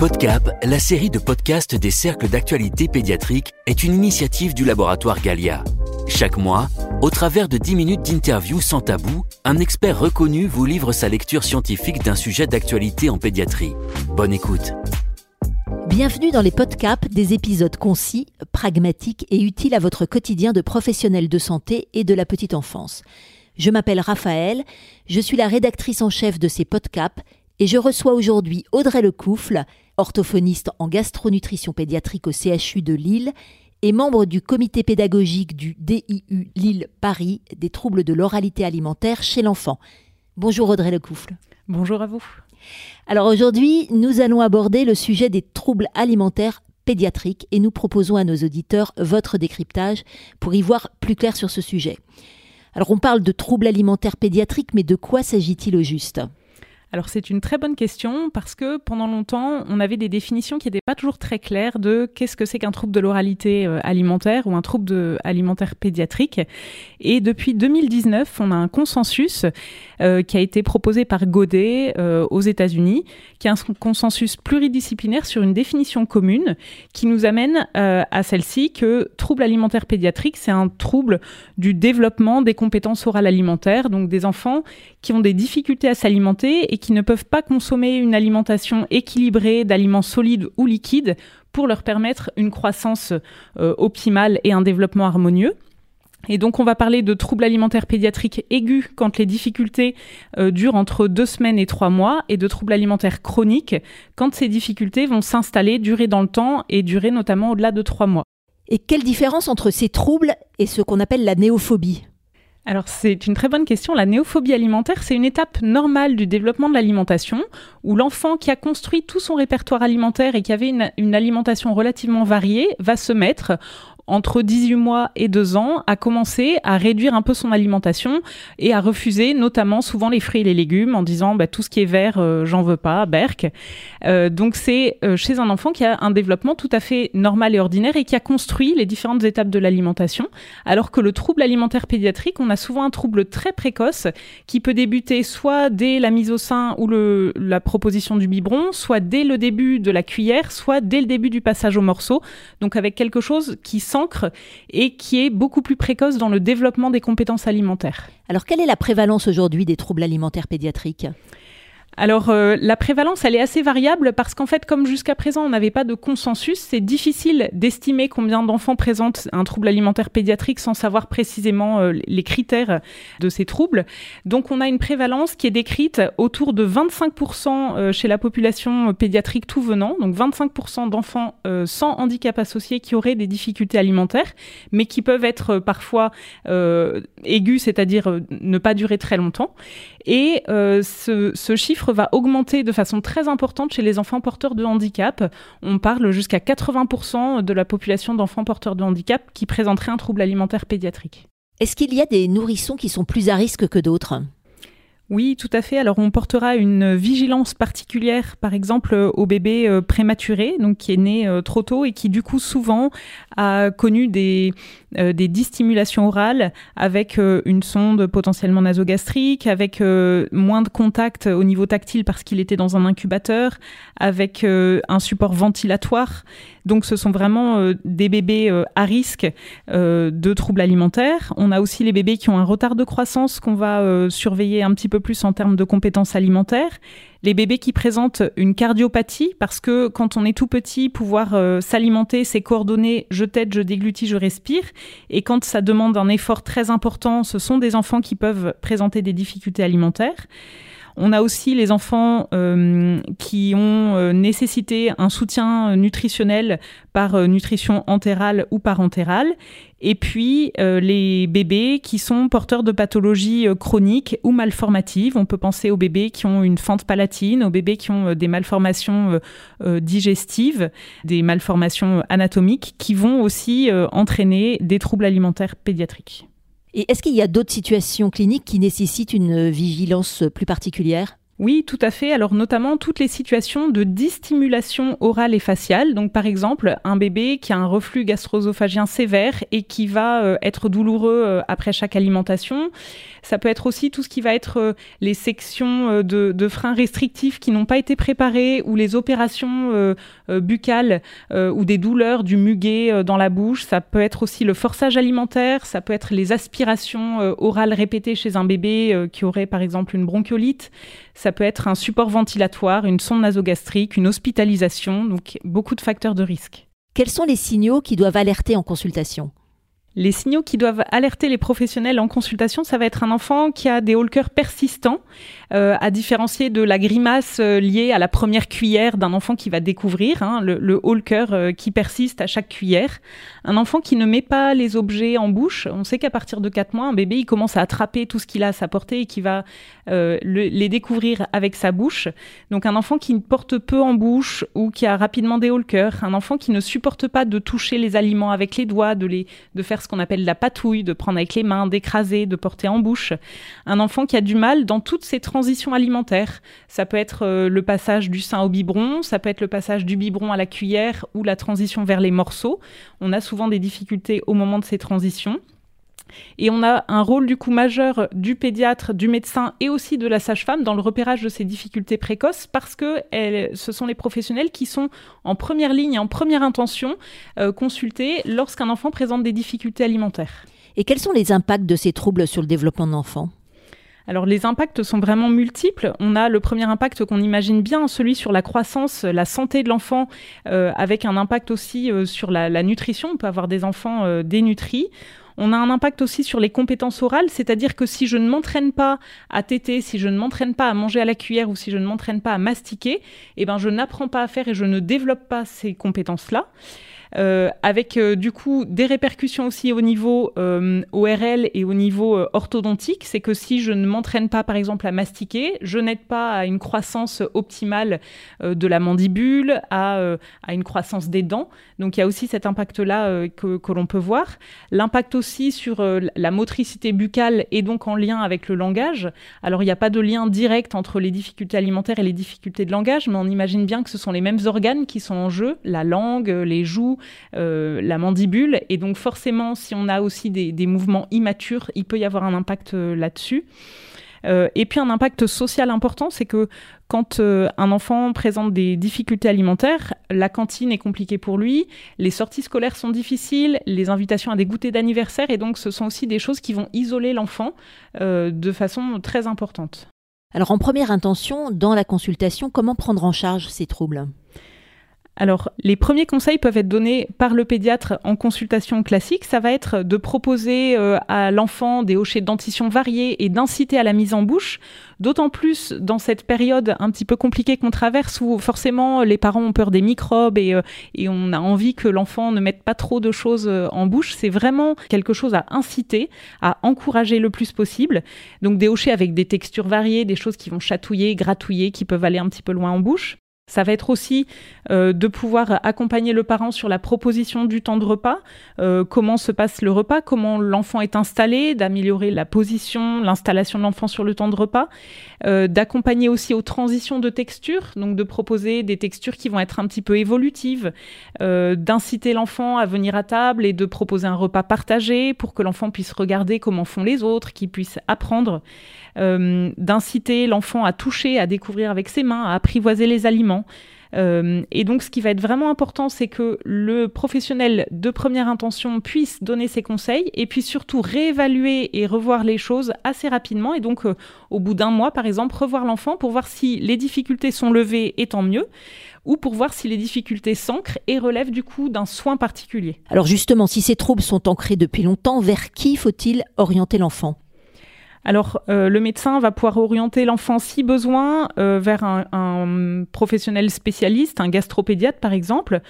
PodCap, la série de podcasts des cercles d'actualité pédiatrique, est une initiative du laboratoire Galia. Chaque mois, au travers de 10 minutes d'interview sans tabou, un expert reconnu vous livre sa lecture scientifique d'un sujet d'actualité en pédiatrie. Bonne écoute. Bienvenue dans les podcasts des épisodes concis, pragmatiques et utiles à votre quotidien de professionnel de santé et de la petite enfance. Je m'appelle Raphaël, je suis la rédactrice en chef de ces podcasts et je reçois aujourd'hui Audrey Lecoufle, orthophoniste en gastronutrition pédiatrique au CHU de Lille et membre du comité pédagogique du DIU Lille-Paris des troubles de l'oralité alimentaire chez l'enfant. Bonjour Audrey Lecoufle. Bonjour à vous. Alors aujourd'hui, nous allons aborder le sujet des troubles alimentaires pédiatriques et nous proposons à nos auditeurs votre décryptage pour y voir plus clair sur ce sujet. Alors on parle de troubles alimentaires pédiatriques, mais de quoi s'agit-il au juste? Alors c'est une très bonne question parce que pendant longtemps, on avait des définitions qui n'étaient pas toujours très claires de qu'est-ce que c'est qu'un trouble de l'oralité euh, alimentaire ou un trouble alimentaire pédiatrique. Et depuis 2019, on a un consensus euh, qui a été proposé par Godet euh, aux États-Unis, qui est un consensus pluridisciplinaire sur une définition commune qui nous amène à celle-ci que trouble alimentaire pédiatrique, c'est un trouble du développement des compétences orales alimentaires, donc des enfants qui ont des difficultés à s'alimenter et qui ne peuvent pas consommer une alimentation équilibrée d'aliments solides ou liquides pour leur permettre une croissance euh, optimale et un développement harmonieux. Et donc, on va parler de troubles alimentaires pédiatriques aigus quand les difficultés euh, durent entre deux semaines et trois mois, et de troubles alimentaires chroniques quand ces difficultés vont s'installer, durer dans le temps et durer notamment au-delà de trois mois. Et quelle différence entre ces troubles et ce qu'on appelle la néophobie? Alors c'est une très bonne question. La néophobie alimentaire, c'est une étape normale du développement de l'alimentation où l'enfant qui a construit tout son répertoire alimentaire et qui avait une, alimentation relativement variée va se mettre entre 18 mois et 2 ans, a commencé à réduire un peu son alimentation et à refuser notamment souvent les fruits et les légumes en disant bah, tout ce qui est vert, euh, j'en veux pas, berk. Euh, donc c'est euh, chez un enfant qui a un développement tout à fait normal et ordinaire et qui a construit les différentes étapes de l'alimentation, alors que le trouble alimentaire pédiatrique, on a souvent un trouble très précoce qui peut débuter soit dès la mise au sein ou la proposition du biberon, soit dès le début de la cuillère, soit dès le début du passage au morceau, donc avec quelque chose qui et qui est beaucoup plus précoce dans le développement des compétences alimentaires. Alors quelle est la prévalence aujourd'hui des troubles alimentaires pédiatriques? Alors euh, la prévalence, elle est assez variable parce qu'en fait, comme jusqu'à présent, on n'avait pas de consensus, c'est difficile d'estimer combien d'enfants présentent un trouble alimentaire pédiatrique sans savoir précisément euh, les critères de ces troubles. Donc on a une prévalence qui est décrite autour de 25% euh, chez la population pédiatrique tout venant, donc 25% d'enfants sans handicap associé qui auraient des difficultés alimentaires, mais qui peuvent être parfois aigus, c'est-à-dire ne pas durer très longtemps. Et ce, ce chiffre va augmenter de façon très importante chez les enfants porteurs de handicap. On parle jusqu'à 80% de la population d'enfants porteurs de handicap qui présenteraient un trouble alimentaire pédiatrique. Est-ce qu'il y a des nourrissons qui sont plus à risque que d'autres? Oui, tout à fait. Alors on portera une vigilance particulière, par exemple, au bébé euh, prématuré, donc qui est né euh, trop tôt et qui du coup souvent a connu des, euh, des distimulations orales avec une sonde potentiellement nasogastrique, avec moins de contact au niveau tactile parce qu'il était dans un incubateur, avec un support ventilatoire. Donc ce sont vraiment des bébés à risque de troubles alimentaires. On a aussi les bébés qui ont un retard de croissance qu'on va surveiller un petit peu plus en termes de compétences alimentaires. Les bébés qui présentent une cardiopathie, parce que quand on est tout petit, pouvoir euh, s'alimenter, c'est coordonner je tête, je déglutis, je respire. Et quand ça demande un effort très important, ce sont des enfants qui peuvent présenter des difficultés alimentaires. On a aussi les enfants euh, qui ont euh, nécessité un soutien nutritionnel par euh, nutrition entérale ou parentérale. Et puis les bébés qui sont porteurs de pathologies chroniques ou malformatives. On peut penser aux bébés qui ont une fente palatine, aux bébés qui ont des malformations digestives, des malformations anatomiques qui vont aussi entraîner des troubles alimentaires pédiatriques. Et est-ce qu'il y a d'autres situations cliniques qui nécessitent une vigilance plus particulière? Oui, tout à fait. Alors notamment toutes les situations de distimulation orale et faciale. Donc par exemple, un bébé qui a un reflux gastro-œsophagien sévère et qui va euh, être douloureux euh, après chaque alimentation. Ça peut être aussi tout ce qui va être euh, les sections de, freins restrictifs qui n'ont pas été préparées ou les opérations buccales ou des douleurs du muguet dans la bouche. Ça peut être aussi le forçage alimentaire. Ça peut être les aspirations orales répétées chez un bébé qui aurait par exemple une bronchiolite. Ça peut être un support ventilatoire, une sonde nasogastrique, une hospitalisation, donc beaucoup de facteurs de risque. Quels sont les signaux qui doivent alerter en consultation? Les signaux qui doivent alerter les professionnels en consultation, ça va être un enfant qui a des haut persistants, euh, à différencier de la grimace euh, liée à la première cuillère d'un enfant qui va découvrir, hein, le, le euh, qui persiste à chaque cuillère. Un enfant qui ne met pas les objets en bouche. On sait qu'à partir de 4 mois, un bébé, il commence à attraper tout ce qu'il a à sa portée et qui va les découvrir avec sa bouche. Donc un enfant qui porte peu en bouche ou qui a rapidement des hauts un enfant qui ne supporte pas de toucher les aliments avec les doigts, de, les, de faire ce qu'on appelle la patouille, de prendre avec les mains, d'écraser, de porter en bouche. Un enfant qui a du mal dans toutes transitions alimentaires. Ça peut être euh, le passage du sein au biberon, ça peut être le passage du biberon à la cuillère ou la transition vers les morceaux. On a souvent des difficultés au moment de ces transitions. Et on a un rôle du coup majeur du pédiatre, du médecin et aussi de la sage-femme dans le repérage de ces difficultés précoces parce que ce sont les professionnels qui sont en première ligne et en première intention euh, consultés lorsqu'un enfant présente des difficultés alimentaires. Et quels sont les impacts de ces troubles sur le développement de l'enfant? Alors les impacts sont vraiment multiples. On a le premier impact qu'on imagine bien, celui sur la croissance, la santé de l'enfant, euh, avec un impact aussi euh, sur la, nutrition. On peut avoir des enfants dénutris. On a un impact aussi sur les compétences orales, c'est-à-dire que si je ne m'entraîne pas à téter, si je ne m'entraîne pas à manger à la cuillère ou si je ne m'entraîne pas à mastiquer, eh ben je n'apprends pas à faire et je ne développe pas ces compétences-là. Euh, avec euh, du coup des répercussions aussi au niveau euh, ORL et au niveau orthodontique. C'est que si je ne m'entraîne pas, par exemple, à mastiquer, je n'aide pas à une croissance optimale de la mandibule, à, une croissance des dents. Donc il y a aussi cet impact-là que l'on peut voir. L'impact aussi sur la motricité buccale et donc en lien avec le langage. Alors il n'y a pas de lien direct entre les difficultés alimentaires et les difficultés de langage, mais on imagine bien que ce sont les mêmes organes qui sont en jeu, la langue, les joues, euh, la mandibule. Et donc forcément, si on a aussi des, mouvements immatures, il peut y avoir un impact euh, là-dessus. Euh, et puis un impact social important, c'est que quand un enfant présente des difficultés alimentaires, la cantine est compliquée pour lui, les sorties scolaires sont difficiles, les invitations à des goûters d'anniversaire, et donc ce sont aussi des choses qui vont isoler l'enfant de façon très importante. Alors en première intention, dans la consultation, comment prendre en charge ces troubles? Alors, les premiers conseils peuvent être donnés par le pédiatre en consultation classique. Ça va être de proposer euh, à l'enfant des hochets de dentition variés et d'inciter à la mise en bouche. D'autant plus dans cette période un petit peu compliquée qu'on traverse où forcément les parents ont peur des microbes et, euh, et on a envie que l'enfant ne mette pas trop de choses euh, en bouche. C'est vraiment quelque chose à inciter, à encourager le plus possible. Donc des hochets avec des textures variées, des choses qui vont chatouiller, gratouiller, qui peuvent aller un petit peu loin en bouche. Ça va être aussi euh, de pouvoir accompagner le parent sur la proposition du temps de repas, euh, comment se passe le repas, comment l'enfant est installé, d'améliorer la position, l'installation de l'enfant sur le temps de repas, euh, d'accompagner aussi aux transitions de texture, donc de proposer des textures qui vont être un petit peu évolutives, d'inciter l'enfant à venir à table et de proposer un repas partagé pour que l'enfant puisse regarder comment font les autres, qu'il puisse apprendre. Euh, d'inciter l'enfant à toucher, à découvrir avec ses mains, à apprivoiser les aliments. Euh, et donc, ce qui va être vraiment important, c'est que le professionnel de première intention puisse donner ses conseils et puis surtout réévaluer et revoir les choses assez rapidement. Et donc, euh, au bout d'un mois, par exemple, revoir l'enfant pour voir si les difficultés sont levées et tant mieux ou pour voir si les difficultés s'ancrent et relèvent du coup d'un soin particulier. Alors justement, si ces troubles sont ancrés depuis longtemps, vers qui faut-il orienter l'enfant? Alors, euh, le médecin va pouvoir orienter l'enfant, si besoin, euh, vers un, professionnel spécialiste, un gastropédiatre par exemple,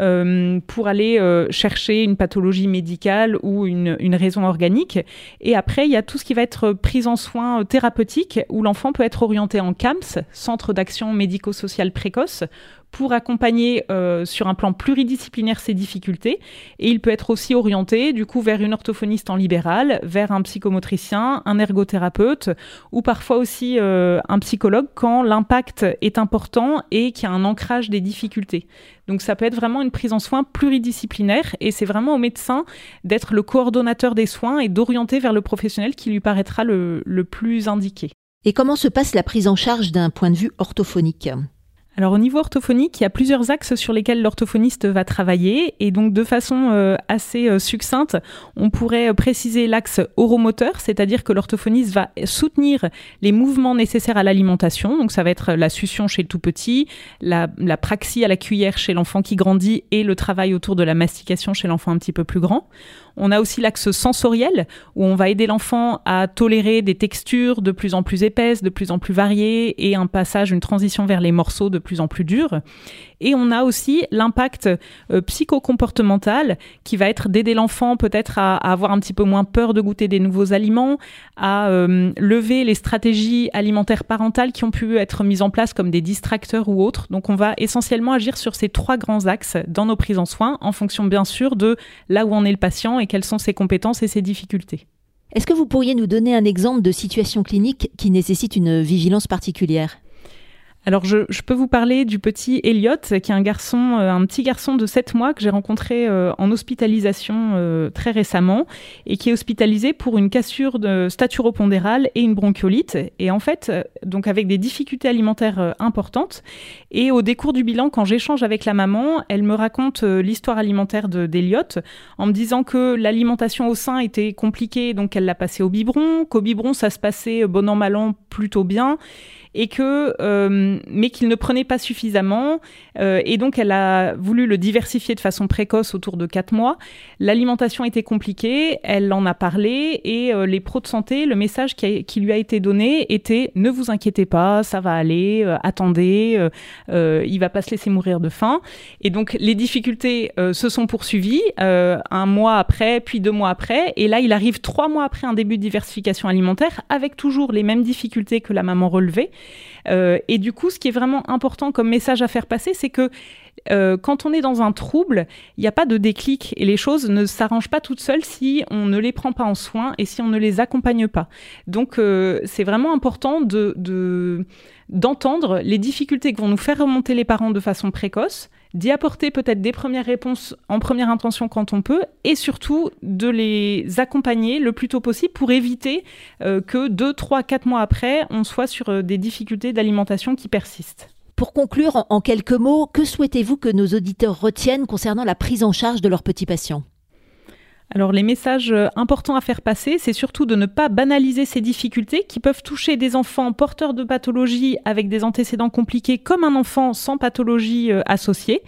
euh, pour aller chercher une pathologie médicale ou une, une, raison organique. Et après, il y a tout ce qui va être prise en soins thérapeutiques, où l'enfant peut être orienté en CAMS, Centre d'action médico-sociale précoce, pour accompagner euh, sur un plan pluridisciplinaire ces difficultés. Et il peut être aussi orienté, du coup, vers une orthophoniste en libéral, vers un psychomotricien, un ergothérapeute, ou parfois aussi euh, un psychologue quand l'impact est important et qu'il y a un ancrage des difficultés. Donc ça peut être vraiment une prise en soin pluridisciplinaire et c'est vraiment au médecin d'être le coordonnateur des soins et d'orienter vers le professionnel qui lui paraîtra le, le plus indiqué. Et comment se passe la prise en charge d'un point de vue orthophonique? Alors au niveau orthophonique, il y a plusieurs axes sur lesquels l'orthophoniste va travailler et donc de façon euh, assez euh, succincte, on pourrait préciser l'axe oromoteur, c'est-à-dire que l'orthophoniste va soutenir les mouvements nécessaires à l'alimentation, donc ça va être la succion chez le tout petit, la, la praxie à la cuillère chez l'enfant qui grandit et le travail autour de la mastication chez l'enfant un petit peu plus grand. On a aussi l'axe sensoriel où on va aider l'enfant à tolérer des textures de plus en plus épaisses, de plus en plus variées et un passage, une transition vers les morceaux de plus en plus durs. Et on a aussi l'impact euh, psychocomportemental qui va être d'aider l'enfant peut-être à, avoir un petit peu moins peur de goûter des nouveaux aliments, à euh, lever les stratégies alimentaires parentales qui ont pu être mises en place comme des distracteurs ou autres. Donc on va essentiellement agir sur ces trois grands axes dans nos prises en soins en fonction bien sûr de là où en est le patient quelles sont ses compétences et ses difficultés. Est-ce que vous pourriez nous donner un exemple de situation clinique qui nécessite une vigilance particulière? Alors je, peux vous parler du petit Elliot, qui est un garçon, euh, un petit garçon de 7 mois que j'ai rencontré euh, en hospitalisation euh, très récemment et qui est hospitalisé pour une cassure de staturopondérale et une bronchiolite. Et en fait donc avec des difficultés alimentaires importantes. Et au décours du bilan quand j'échange avec la maman, elle me raconte l'histoire alimentaire d'Eliot en me disant que l'alimentation au sein était compliquée donc elle l'a passé au biberon, qu'au biberon ça se passait bon an mal an plutôt bien et que euh, mais qu'il ne prenait pas suffisamment euh, et donc elle a voulu le diversifier de façon précoce autour de quatre mois. L'alimentation était compliquée, elle en a parlé et euh, les pros de santé, le message qui, lui a été donné était ne vous inquiétez pas, ça va aller, attendez, il va pas se laisser mourir de faim. Et donc les difficultés se sont poursuivies un mois après, puis deux mois après, et là il arrive trois mois après un début de diversification alimentaire avec toujours les mêmes difficultés que la maman relevait. Euh, et du coup, ce qui est vraiment important comme message à faire passer, c'est que euh, quand on est dans un trouble, il n'y a pas de déclic et les choses ne s'arrangent pas toutes seules si on ne les prend pas en soin et si on ne les accompagne pas. Donc, euh, c'est vraiment important de, d'entendre les difficultés que vont nous faire remonter les parents de façon précoce, d'y apporter peut-être des premières réponses en première intention quand on peut, et surtout de les accompagner le plus tôt possible pour éviter euh, que deux, trois, quatre mois après, on soit sur des difficultés d'alimentation qui persistent. Pour conclure, en quelques mots, que souhaitez-vous que nos auditeurs retiennent concernant la prise en charge de leurs petits patients? Alors les messages euh, importants à faire passer, c'est surtout de ne pas banaliser ces difficultés qui peuvent toucher des enfants porteurs de pathologies avec des antécédents compliqués comme un enfant sans pathologie euh, associée.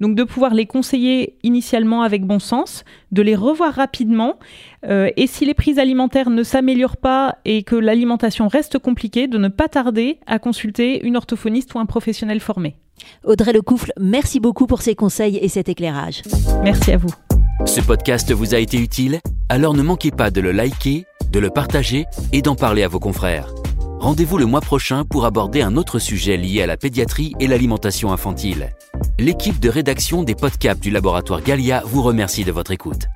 Donc de pouvoir les conseiller initialement avec bon sens, de les revoir rapidement, euh, et si les prises alimentaires ne s'améliorent pas et que l'alimentation reste compliquée, de ne pas tarder à consulter une orthophoniste ou un professionnel formé. Audrey Lecoufle, merci beaucoup pour ces conseils et cet éclairage. Merci à vous. Ce podcast vous a été utile? Alors ne manquez pas de le liker, de le partager et d'en parler à vos confrères. Rendez-vous le mois prochain pour aborder un autre sujet lié à la pédiatrie et l'alimentation infantile. L'équipe de rédaction des podcasts du laboratoire Galia vous remercie de votre écoute.